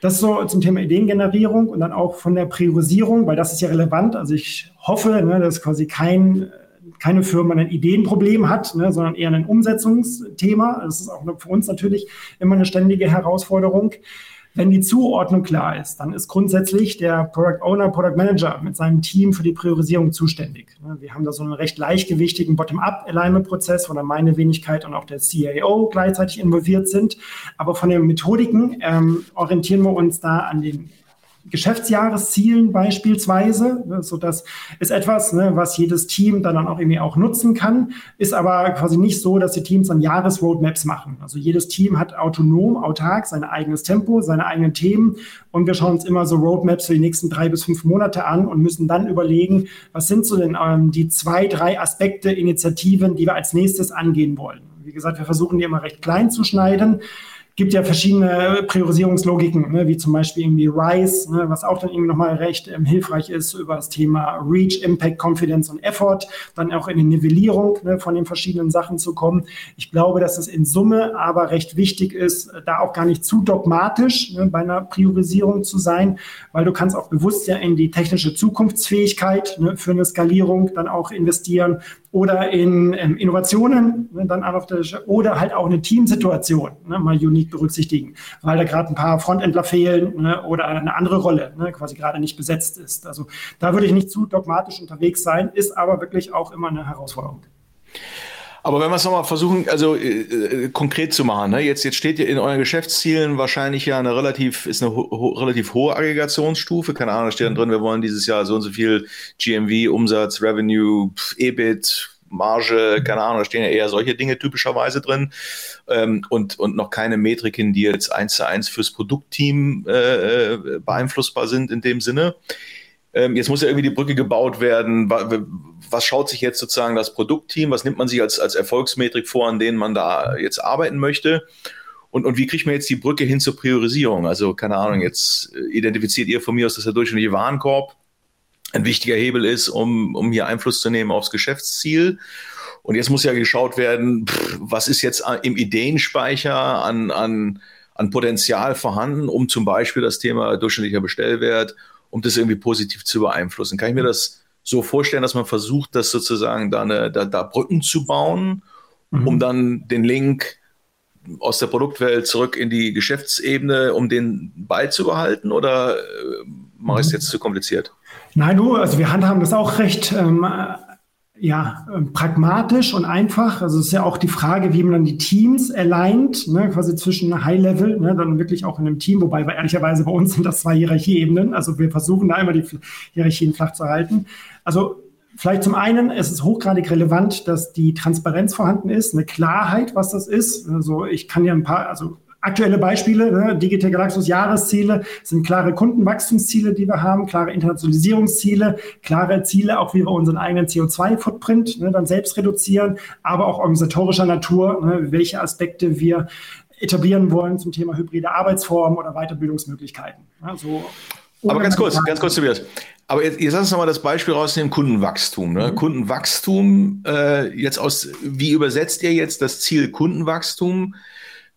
Das so zum Thema Ideengenerierung und dann auch von der Priorisierung, weil das ist ja relevant. Also ich hoffe, ne, dass quasi kein keine Firma ein Ideenproblem hat, ne, sondern eher ein Umsetzungsthema. Das ist auch für uns natürlich immer eine ständige Herausforderung. Wenn die Zuordnung klar ist, dann ist grundsätzlich der Product Owner, Product Manager mit seinem Team für die Priorisierung zuständig. Ne, wir haben da so einen recht leichtgewichtigen Bottom-up-Alignment-Prozess, wo dann meine Wenigkeit und auch der CAO gleichzeitig involviert sind. Aber von den Methodiken ähm, orientieren wir uns da an den Geschäftsjahreszielen beispielsweise. So das ist etwas, ne, was jedes Team dann auch irgendwie auch nutzen kann, ist aber quasi nicht so, dass die Teams dann Jahresroadmaps machen. Also jedes Team hat autonom, autark sein eigenes Tempo, seine eigenen Themen und wir schauen uns immer so Roadmaps für die nächsten drei bis fünf Monate an und müssen dann überlegen, was sind so denn ähm, die zwei, drei Aspekte, Initiativen, die wir als nächstes angehen wollen. Wie gesagt, wir versuchen die immer recht klein zu schneiden gibt ja verschiedene Priorisierungslogiken, ne, wie zum Beispiel irgendwie RISE, ne, was auch dann irgendwie nochmal recht ähm, hilfreich ist über das Thema Reach, Impact, Confidence und Effort, dann auch in die Nivellierung ne, von den verschiedenen Sachen zu kommen. Ich glaube, dass es in Summe aber recht wichtig ist, da auch gar nicht zu dogmatisch ne, bei einer Priorisierung zu sein, weil du kannst auch bewusst ja in die technische Zukunftsfähigkeit ne, für eine Skalierung dann auch investieren oder in ähm, Innovationen ne, dann der, oder halt auch eine Teamsituation mal unique berücksichtigen, weil da gerade ein paar Frontendler fehlen ne, oder eine andere Rolle ne, quasi gerade nicht besetzt ist. Also da würde ich nicht zu dogmatisch unterwegs sein, ist aber wirklich auch immer eine Herausforderung. Aber wenn wir es nochmal versuchen, also äh, äh, konkret zu machen, ne? jetzt, jetzt steht in euren Geschäftszielen wahrscheinlich ja eine relativ, ist eine ho relativ hohe Aggregationsstufe. Keine Ahnung, da steht dann drin, wir wollen dieses Jahr so und so viel GMV, Umsatz, Revenue, EBIT, Marge, keine Ahnung, da stehen ja eher solche Dinge typischerweise drin ähm, und, und noch keine Metriken, die jetzt eins zu eins fürs Produktteam äh, äh beeinflussbar sind in dem Sinne. Ähm, jetzt muss ja irgendwie die Brücke gebaut werden. Was schaut sich jetzt sozusagen das Produktteam? Was nimmt man sich als, als Erfolgsmetrik vor, an denen man da jetzt arbeiten möchte? Und, und wie kriegt man jetzt die Brücke hin zur Priorisierung? Also, keine Ahnung, jetzt identifiziert ihr von mir aus, dass der durchschnittliche Warenkorb ein wichtiger Hebel ist, um, um hier Einfluss zu nehmen aufs Geschäftsziel. Und jetzt muss ja geschaut werden, pff, was ist jetzt im Ideenspeicher an, an, an Potenzial vorhanden, um zum Beispiel das Thema durchschnittlicher Bestellwert, um das irgendwie positiv zu beeinflussen. Kann ich mir das so vorstellen, dass man versucht, das sozusagen da, eine, da, da Brücken zu bauen, mhm. um dann den Link aus der Produktwelt zurück in die Geschäftsebene, um den beizubehalten? Oder äh, mache ich es mhm. jetzt zu kompliziert? Nein, du, also wir handhaben das auch recht ähm, ja, ähm, pragmatisch und einfach. Also es ist ja auch die Frage, wie man dann die Teams aligned, ne, quasi zwischen High-Level, ne, dann wirklich auch in einem Team, wobei wir ehrlicherweise bei uns sind das zwei Hierarchieebenen. Also wir versuchen da immer die Hierarchien flach zu halten. Also Vielleicht zum einen, es ist hochgradig relevant, dass die Transparenz vorhanden ist, eine Klarheit, was das ist. Also ich kann ja ein paar, also Aktuelle Beispiele, ne, Digital Galaxus Jahresziele sind klare Kundenwachstumsziele, die wir haben, klare Internationalisierungsziele, klare Ziele, auch wie wir unseren eigenen CO2-Footprint ne, dann selbst reduzieren, aber auch organisatorischer Natur, ne, welche Aspekte wir etablieren wollen zum Thema hybride Arbeitsformen oder Weiterbildungsmöglichkeiten. Ja, so aber ganz kurz, ganz kurz, Tobias. Aber jetzt, jetzt lass uns nochmal das Beispiel rausnehmen, Kundenwachstum. Ne? Mhm. Kundenwachstum, äh, jetzt aus, wie übersetzt ihr jetzt das Ziel Kundenwachstum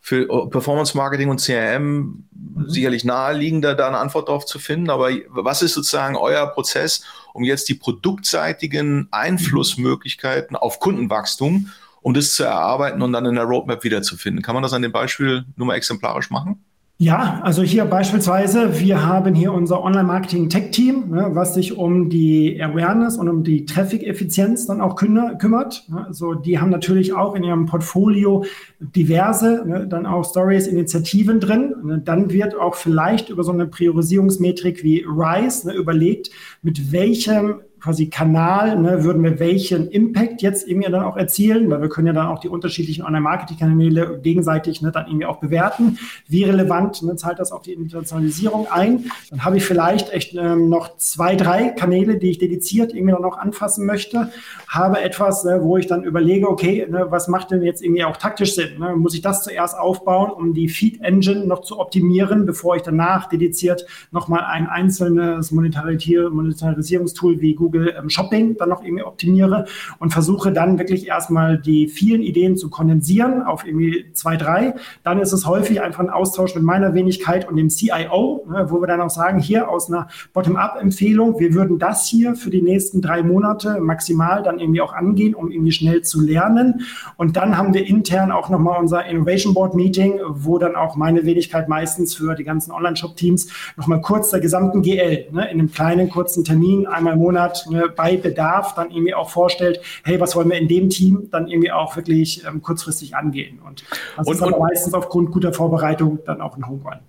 für oh, Performance Marketing und CRM mhm. sicherlich naheliegender, da eine Antwort darauf zu finden. Aber was ist sozusagen euer Prozess, um jetzt die produktseitigen Einflussmöglichkeiten auf Kundenwachstum, um das zu erarbeiten und dann in der Roadmap wiederzufinden? Kann man das an dem Beispiel nur mal exemplarisch machen? Ja, also hier beispielsweise, wir haben hier unser Online-Marketing-Tech-Team, ne, was sich um die Awareness und um die Traffic-Effizienz dann auch kümmert. Ne. Also die haben natürlich auch in ihrem Portfolio diverse, ne, dann auch Stories, Initiativen drin. Ne. Dann wird auch vielleicht über so eine Priorisierungsmetrik wie RISE ne, überlegt, mit welchem quasi Kanal, ne, würden wir welchen Impact jetzt irgendwie dann auch erzielen, weil wir können ja dann auch die unterschiedlichen Online-Marketing-Kanäle gegenseitig ne, dann irgendwie auch bewerten. Wie relevant ne, zahlt das auf die Internationalisierung ein? Dann habe ich vielleicht echt ähm, noch zwei, drei Kanäle, die ich dediziert irgendwie noch anfassen möchte. Habe etwas, ne, wo ich dann überlege, okay, ne, was macht denn jetzt irgendwie auch taktisch Sinn? Ne? Muss ich das zuerst aufbauen, um die Feed-Engine noch zu optimieren, bevor ich danach dediziert nochmal ein einzelnes Monetarisierungstool wie Google Google ähm, Shopping dann noch irgendwie optimiere und versuche dann wirklich erstmal die vielen Ideen zu kondensieren auf irgendwie zwei, drei. Dann ist es häufig einfach ein Austausch mit meiner Wenigkeit und dem CIO, ne, wo wir dann auch sagen, hier aus einer Bottom-up-Empfehlung, wir würden das hier für die nächsten drei Monate maximal dann irgendwie auch angehen, um irgendwie schnell zu lernen. Und dann haben wir intern auch nochmal unser Innovation Board Meeting, wo dann auch meine Wenigkeit meistens für die ganzen Online-Shop-Teams nochmal kurz der gesamten GL ne, in einem kleinen, kurzen Termin einmal im Monat ne, bei Bedarf dann irgendwie auch vorstellt, hey, was wollen wir in dem Team dann irgendwie auch wirklich ähm, kurzfristig angehen. Und das und, ist aber und, meistens aufgrund guter Vorbereitung dann auch ein Home Run.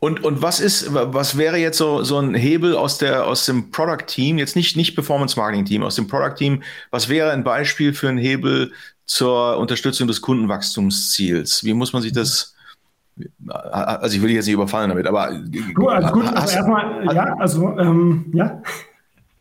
Und, und was ist, was wäre jetzt so, so ein Hebel aus der, aus dem Product Team, jetzt nicht, nicht Performance Marketing Team, aus dem Product Team, was wäre ein Beispiel für ein Hebel zur Unterstützung des Kundenwachstumsziels? Wie muss man sich das, also ich will dich jetzt nicht überfallen damit, aber. Du, also gut, also erstmal, ja, also, ähm, ja.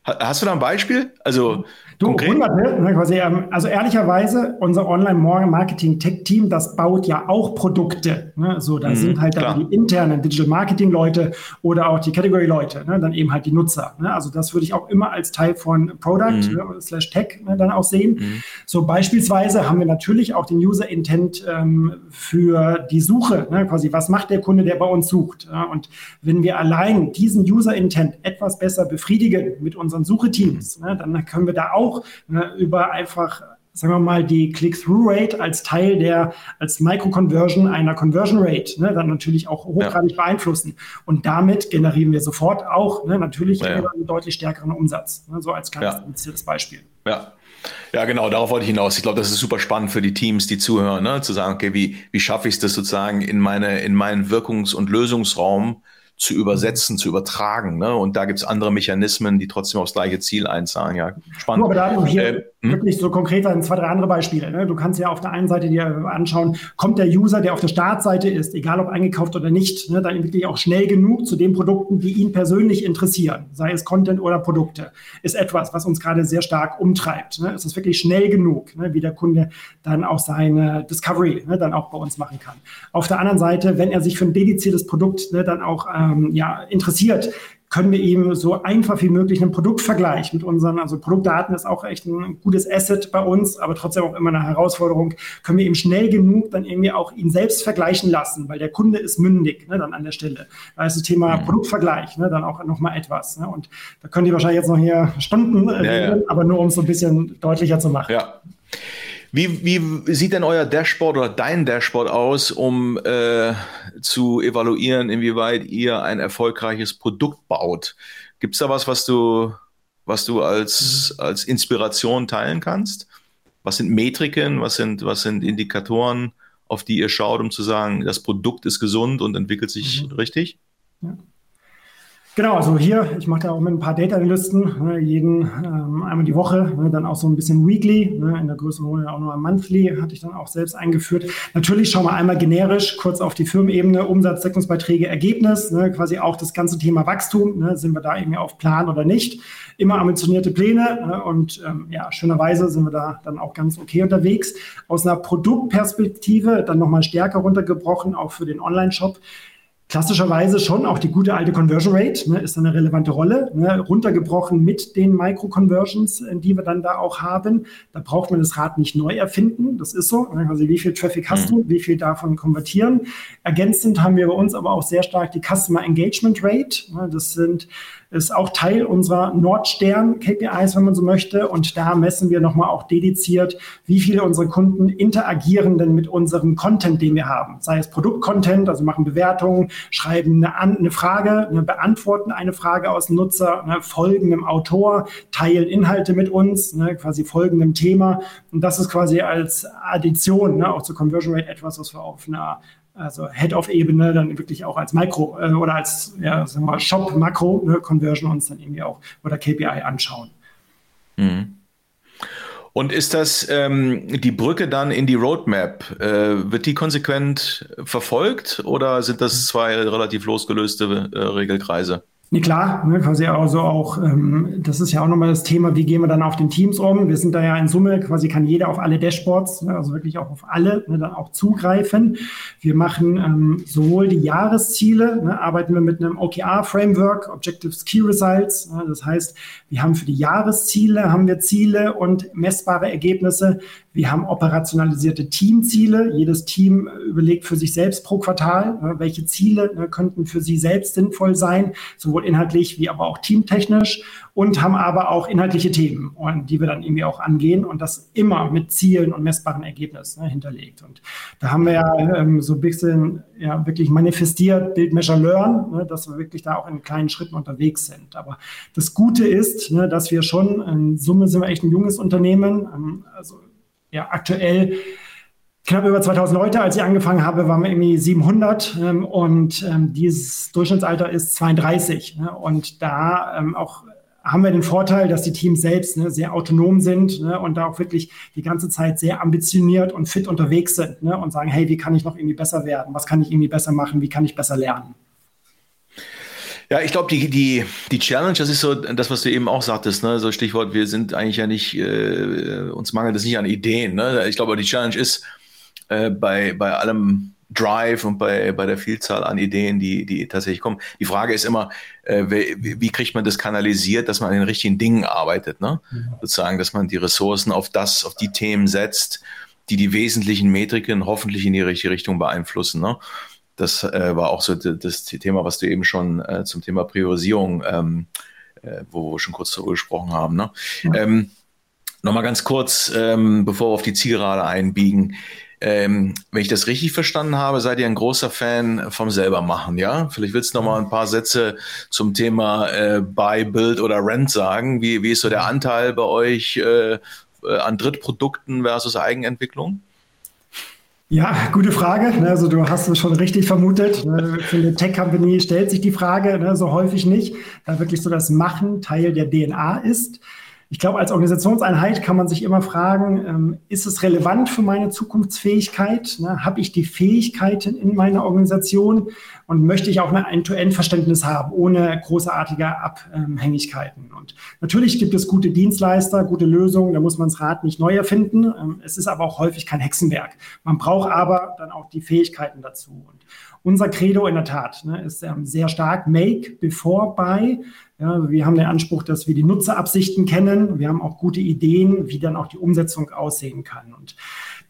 Hast du da ein Beispiel? Also Du, Konkret? hunderte, ne, quasi, ähm, also ehrlicherweise, unser Online-Marketing-Tech-Team, das baut ja auch Produkte. Ne? So, da mhm, sind halt dann die internen Digital-Marketing-Leute oder auch die Category-Leute, ne? dann eben halt die Nutzer. Ne? Also das würde ich auch immer als Teil von Product mhm. ne, slash Tech ne, dann auch sehen. Mhm. So beispielsweise haben wir natürlich auch den User-Intent ähm, für die Suche, ne? quasi was macht der Kunde, der bei uns sucht. Ja? Und wenn wir allein diesen User-Intent etwas besser befriedigen mit unseren Sucheteams, ne? dann können wir da auch auch ne, über einfach sagen wir mal, die Click-Through-Rate als Teil der, als Micro-Conversion einer Conversion-Rate, ne, dann natürlich auch hochgradig ja. beeinflussen. Und damit generieren wir sofort auch ne, natürlich ja, ja. einen deutlich stärkeren Umsatz. Ne, so als kleines ja. Beispiel. Ja. Ja, genau, darauf wollte ich hinaus. Ich glaube, das ist super spannend für die Teams, die zuhören, ne? zu sagen, okay, wie, wie schaffe ich es das sozusagen in meine, in meinen Wirkungs- und Lösungsraum zu übersetzen, zu übertragen. Ne? Und da gibt es andere Mechanismen, die trotzdem aufs gleiche Ziel einzahlen. Ja, spannend. aber da hier äh, hm? wirklich so konkret ein, zwei, drei andere Beispiele. Ne? Du kannst ja auf der einen Seite dir anschauen, kommt der User, der auf der Startseite ist, egal ob eingekauft oder nicht, ne, dann wirklich auch schnell genug zu den Produkten, die ihn persönlich interessieren, sei es Content oder Produkte, ist etwas, was uns gerade sehr stark umtreibt. Ne? Ist es wirklich schnell genug, ne, wie der Kunde dann auch seine Discovery ne, dann auch bei uns machen kann. Auf der anderen Seite, wenn er sich für ein dediziertes Produkt ne, dann auch ähm, ja, interessiert, können wir ihm so einfach wie möglich einen Produktvergleich mit unseren, also Produktdaten ist auch echt ein gutes Asset bei uns, aber trotzdem auch immer eine Herausforderung, können wir ihm schnell genug dann irgendwie auch ihn selbst vergleichen lassen, weil der Kunde ist mündig, ne, dann an der Stelle. Da ist das Thema mhm. Produktvergleich, ne, dann auch nochmal etwas. Ne, und da können die wahrscheinlich jetzt noch hier Stunden äh, ja, reden, ja. aber nur um es so ein bisschen deutlicher zu machen. Ja. Wie, wie sieht denn euer Dashboard oder dein Dashboard aus, um äh, zu evaluieren, inwieweit ihr ein erfolgreiches Produkt baut? Gibt es da was, was du, was du als, mhm. als Inspiration teilen kannst? Was sind Metriken, was sind, was sind Indikatoren, auf die ihr schaut, um zu sagen, das Produkt ist gesund und entwickelt sich mhm. richtig? Ja. Genau, also hier, ich mache da auch mit ein paar Data Analysten, ne, jeden ähm, einmal die Woche, ne, dann auch so ein bisschen weekly, ne, in der Größenordnung auch noch monthly, hatte ich dann auch selbst eingeführt. Natürlich schauen wir einmal generisch kurz auf die Firmenebene, Umsatz, Deckungsbeiträge, Ergebnis, ne, quasi auch das ganze Thema Wachstum, ne, sind wir da irgendwie auf Plan oder nicht. Immer ambitionierte Pläne ne, und ähm, ja, schönerweise sind wir da dann auch ganz okay unterwegs. Aus einer Produktperspektive dann nochmal stärker runtergebrochen, auch für den Online-Shop Klassischerweise schon auch die gute alte Conversion Rate ne, ist eine relevante Rolle, ne, runtergebrochen mit den Micro-Conversions, äh, die wir dann da auch haben. Da braucht man das Rad nicht neu erfinden, das ist so. Ne, also wie viel Traffic hast mhm. du, wie viel davon konvertieren. Ergänzend haben wir bei uns aber auch sehr stark die Customer Engagement Rate. Ne, das sind ist auch Teil unserer Nordstern-KPIs, wenn man so möchte. Und da messen wir nochmal auch dediziert, wie viele unserer Kunden interagieren denn mit unserem Content, den wir haben. Sei es Produktcontent, also machen Bewertungen, schreiben eine, eine Frage, eine beantworten eine Frage aus dem Nutzer, ne, folgen einem Autor, teilen Inhalte mit uns, ne, quasi folgendem Thema. Und das ist quasi als Addition, ne, auch zur Conversion Rate etwas, was wir auf einer also Head-of-Ebene dann wirklich auch als Micro äh, oder als ja, sagen wir mal Shop-Makro-Conversion ne, uns dann irgendwie auch oder KPI anschauen. Mhm. Und ist das ähm, die Brücke dann in die Roadmap? Äh, wird die konsequent verfolgt oder sind das zwei relativ losgelöste äh, Regelkreise? Nee, klar, ne, quasi also auch, ähm, das ist ja auch nochmal das Thema, wie gehen wir dann auf den Teams um? Wir sind da ja in Summe, quasi kann jeder auf alle Dashboards, ne, also wirklich auch auf alle, ne, dann auch zugreifen. Wir machen ähm, sowohl die Jahresziele, ne, arbeiten wir mit einem OKR-Framework, Objectives Key Results. Ne, das heißt, wir haben für die Jahresziele, haben wir Ziele und messbare Ergebnisse. Wir haben operationalisierte Teamziele. Jedes Team überlegt für sich selbst pro Quartal, ne, welche Ziele ne, könnten für sie selbst sinnvoll sein, sowohl inhaltlich wie aber auch teamtechnisch und haben aber auch inhaltliche Themen, die wir dann irgendwie auch angehen und das immer mit Zielen und messbaren Ergebnissen ne, hinterlegt. Und da haben wir ja ähm, so ein bisschen ja, wirklich manifestiert, Build, Measure, Learn, dass wir wirklich da auch in kleinen Schritten unterwegs sind. Aber das Gute ist, dass wir schon, in Summe sind wir echt ein junges Unternehmen, ähm, also ja, aktuell knapp über 2000 Leute. Als ich angefangen habe, waren wir irgendwie 700 ähm, und ähm, dieses Durchschnittsalter ist 32. Ne? Und da ähm, auch haben wir den Vorteil, dass die Teams selbst ne, sehr autonom sind ne, und da auch wirklich die ganze Zeit sehr ambitioniert und fit unterwegs sind ne, und sagen, hey, wie kann ich noch irgendwie besser werden? Was kann ich irgendwie besser machen? Wie kann ich besser lernen? Ja, ich glaube, die, die, die Challenge, das ist so das, was du eben auch sagtest, ne? so Stichwort, wir sind eigentlich ja nicht, äh, uns mangelt es nicht an Ideen. Ne? Ich glaube, die Challenge ist äh, bei, bei allem Drive und bei, bei der Vielzahl an Ideen, die, die tatsächlich kommen. Die Frage ist immer, äh, wie, wie kriegt man das kanalisiert, dass man an den richtigen Dingen arbeitet, ne? Mhm. Sozusagen, dass man die Ressourcen auf das, auf die Themen setzt, die die wesentlichen Metriken hoffentlich in die richtige Richtung beeinflussen. Ne? Das äh, war auch so das Thema, was du eben schon äh, zum Thema Priorisierung, ähm, äh, wo wir schon kurz darüber gesprochen haben. Ne? Ja. Ähm, Nochmal ganz kurz, ähm, bevor wir auf die Zielgerade einbiegen. Ähm, wenn ich das richtig verstanden habe, seid ihr ein großer Fan vom selbermachen, ja? Vielleicht willst du noch mal ein paar Sätze zum Thema äh, Buy, Build oder Rent sagen. Wie, wie ist so der Anteil bei euch äh, äh an Drittprodukten versus Eigenentwicklung? Ja, gute Frage. Ne, also du hast es schon richtig vermutet. Ne, für eine Tech-Company stellt sich die Frage ne, so häufig nicht, da wirklich so das Machen Teil der DNA ist. Ich glaube, als Organisationseinheit kann man sich immer fragen, ähm, ist es relevant für meine Zukunftsfähigkeit? Ne? Habe ich die Fähigkeiten in meiner Organisation und möchte ich auch ein End-to-End-Verständnis haben, ohne großartige Abhängigkeiten? Und natürlich gibt es gute Dienstleister, gute Lösungen, da muss man das Rad nicht neu erfinden. Ähm, es ist aber auch häufig kein Hexenwerk. Man braucht aber dann auch die Fähigkeiten dazu. Und unser Credo in der Tat ne, ist ähm, sehr stark Make before Buy. Ja, wir haben den Anspruch, dass wir die Nutzerabsichten kennen. Wir haben auch gute Ideen, wie dann auch die Umsetzung aussehen kann. Und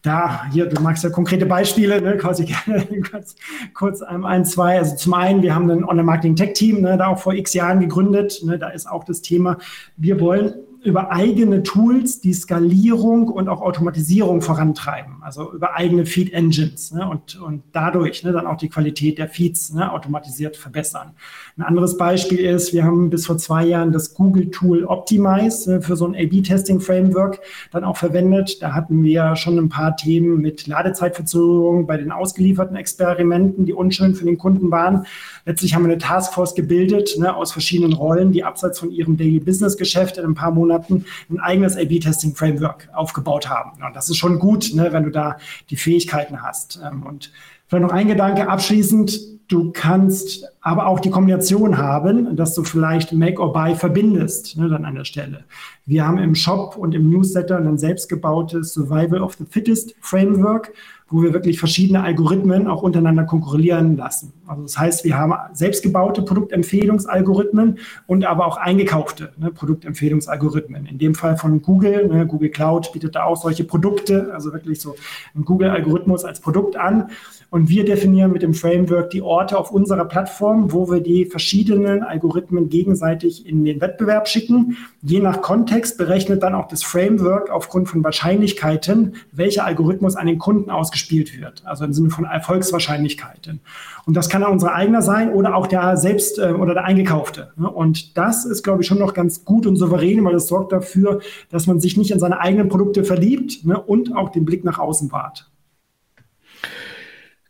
da, hier, du magst ja konkrete Beispiele, ne, quasi gerne kurz, kurz ähm, ein, zwei. Also zum einen, wir haben ein Online-Marketing-Tech-Team, ne, da auch vor x Jahren gegründet. Ne, da ist auch das Thema, wir wollen über eigene Tools die Skalierung und auch Automatisierung vorantreiben, also über eigene Feed Engines ne, und, und dadurch ne, dann auch die Qualität der Feeds ne, automatisiert verbessern. Ein anderes Beispiel ist, wir haben bis vor zwei Jahren das Google Tool Optimize äh, für so ein A-B-Testing-Framework dann auch verwendet. Da hatten wir schon ein paar Themen mit Ladezeitverzögerung bei den ausgelieferten Experimenten, die unschön für den Kunden waren. Letztlich haben wir eine Taskforce gebildet ne, aus verschiedenen Rollen, die abseits von ihrem Daily Business Geschäft in ein paar Monaten ein eigenes A-B-Testing-Framework aufgebaut haben. Und das ist schon gut, ne, wenn du da die Fähigkeiten hast. Ähm, und vielleicht noch ein Gedanke abschließend. Du kannst aber auch die Kombination haben, dass du vielleicht Make or Buy verbindest, ne, dann an der Stelle. Wir haben im Shop und im Newsletter ein selbstgebautes Survival of the Fittest Framework, wo wir wirklich verschiedene Algorithmen auch untereinander konkurrieren lassen. Also das heißt, wir haben selbstgebaute Produktempfehlungsalgorithmen und aber auch eingekaufte ne, Produktempfehlungsalgorithmen. In dem Fall von Google. Ne, Google Cloud bietet da auch solche Produkte, also wirklich so ein Google-Algorithmus als Produkt an. Und wir definieren mit dem Framework die Orte auf unserer Plattform, wo wir die verschiedenen Algorithmen gegenseitig in den Wettbewerb schicken. Je nach Kontext berechnet dann auch das Framework aufgrund von Wahrscheinlichkeiten, welcher Algorithmus an den Kunden ausgespielt wird. Also im Sinne von Erfolgswahrscheinlichkeiten. Und das kann dann unser eigener sein oder auch der selbst äh, oder der eingekaufte. Ne? Und das ist, glaube ich, schon noch ganz gut und souverän, weil es sorgt dafür, dass man sich nicht in seine eigenen Produkte verliebt ne? und auch den Blick nach außen wahrt.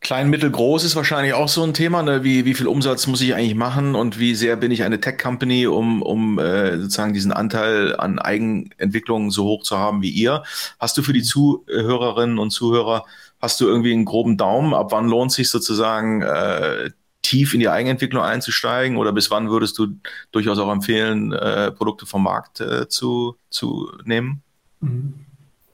Klein, mittel, groß ist wahrscheinlich auch so ein Thema. Ne? Wie, wie viel Umsatz muss ich eigentlich machen und wie sehr bin ich eine Tech-Company, um, um äh, sozusagen diesen Anteil an Eigenentwicklung so hoch zu haben wie ihr? Hast du für die Zuhörerinnen und Zuhörer, hast du irgendwie einen groben Daumen? Ab wann lohnt sich sozusagen äh, tief in die Eigenentwicklung einzusteigen oder bis wann würdest du durchaus auch empfehlen, äh, Produkte vom Markt äh, zu, zu nehmen? Mhm.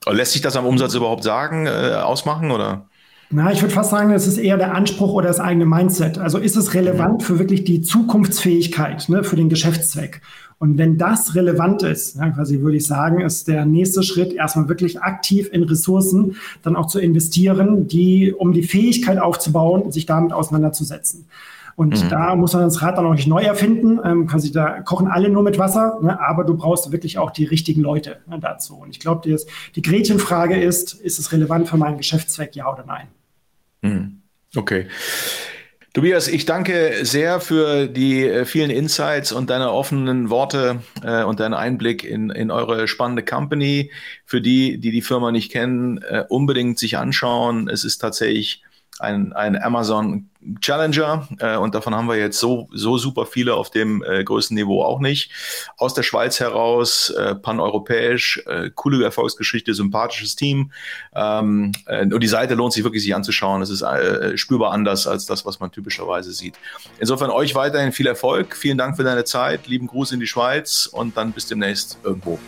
Lässt sich das am Umsatz überhaupt sagen, äh, ausmachen oder? Na, ich würde fast sagen, es ist eher der Anspruch oder das eigene Mindset. Also ist es relevant für wirklich die Zukunftsfähigkeit, ne, für den Geschäftszweck? Und wenn das relevant ist, ja, quasi würde ich sagen, ist der nächste Schritt erstmal wirklich aktiv in Ressourcen dann auch zu investieren, die, um die Fähigkeit aufzubauen, sich damit auseinanderzusetzen. Und mhm. da muss man das Rad dann auch nicht neu erfinden. Ähm, quasi da kochen alle nur mit Wasser, ne? aber du brauchst wirklich auch die richtigen Leute ne, dazu. Und ich glaube, die, die Gretchenfrage ist, ist es relevant für meinen Geschäftszweck, ja oder nein? Mhm. Okay. Tobias, ich danke sehr für die äh, vielen Insights und deine offenen Worte äh, und deinen Einblick in, in eure spannende Company. Für die, die die Firma nicht kennen, äh, unbedingt sich anschauen. Es ist tatsächlich ein, ein Amazon Challenger äh, und davon haben wir jetzt so, so super viele auf dem äh, größten Niveau auch nicht. Aus der Schweiz heraus, äh, paneuropäisch, äh, coole Erfolgsgeschichte, sympathisches Team ähm, äh, und die Seite lohnt sich wirklich sich anzuschauen. Es ist äh, spürbar anders als das, was man typischerweise sieht. Insofern euch weiterhin viel Erfolg, vielen Dank für deine Zeit, lieben Gruß in die Schweiz und dann bis demnächst irgendwo.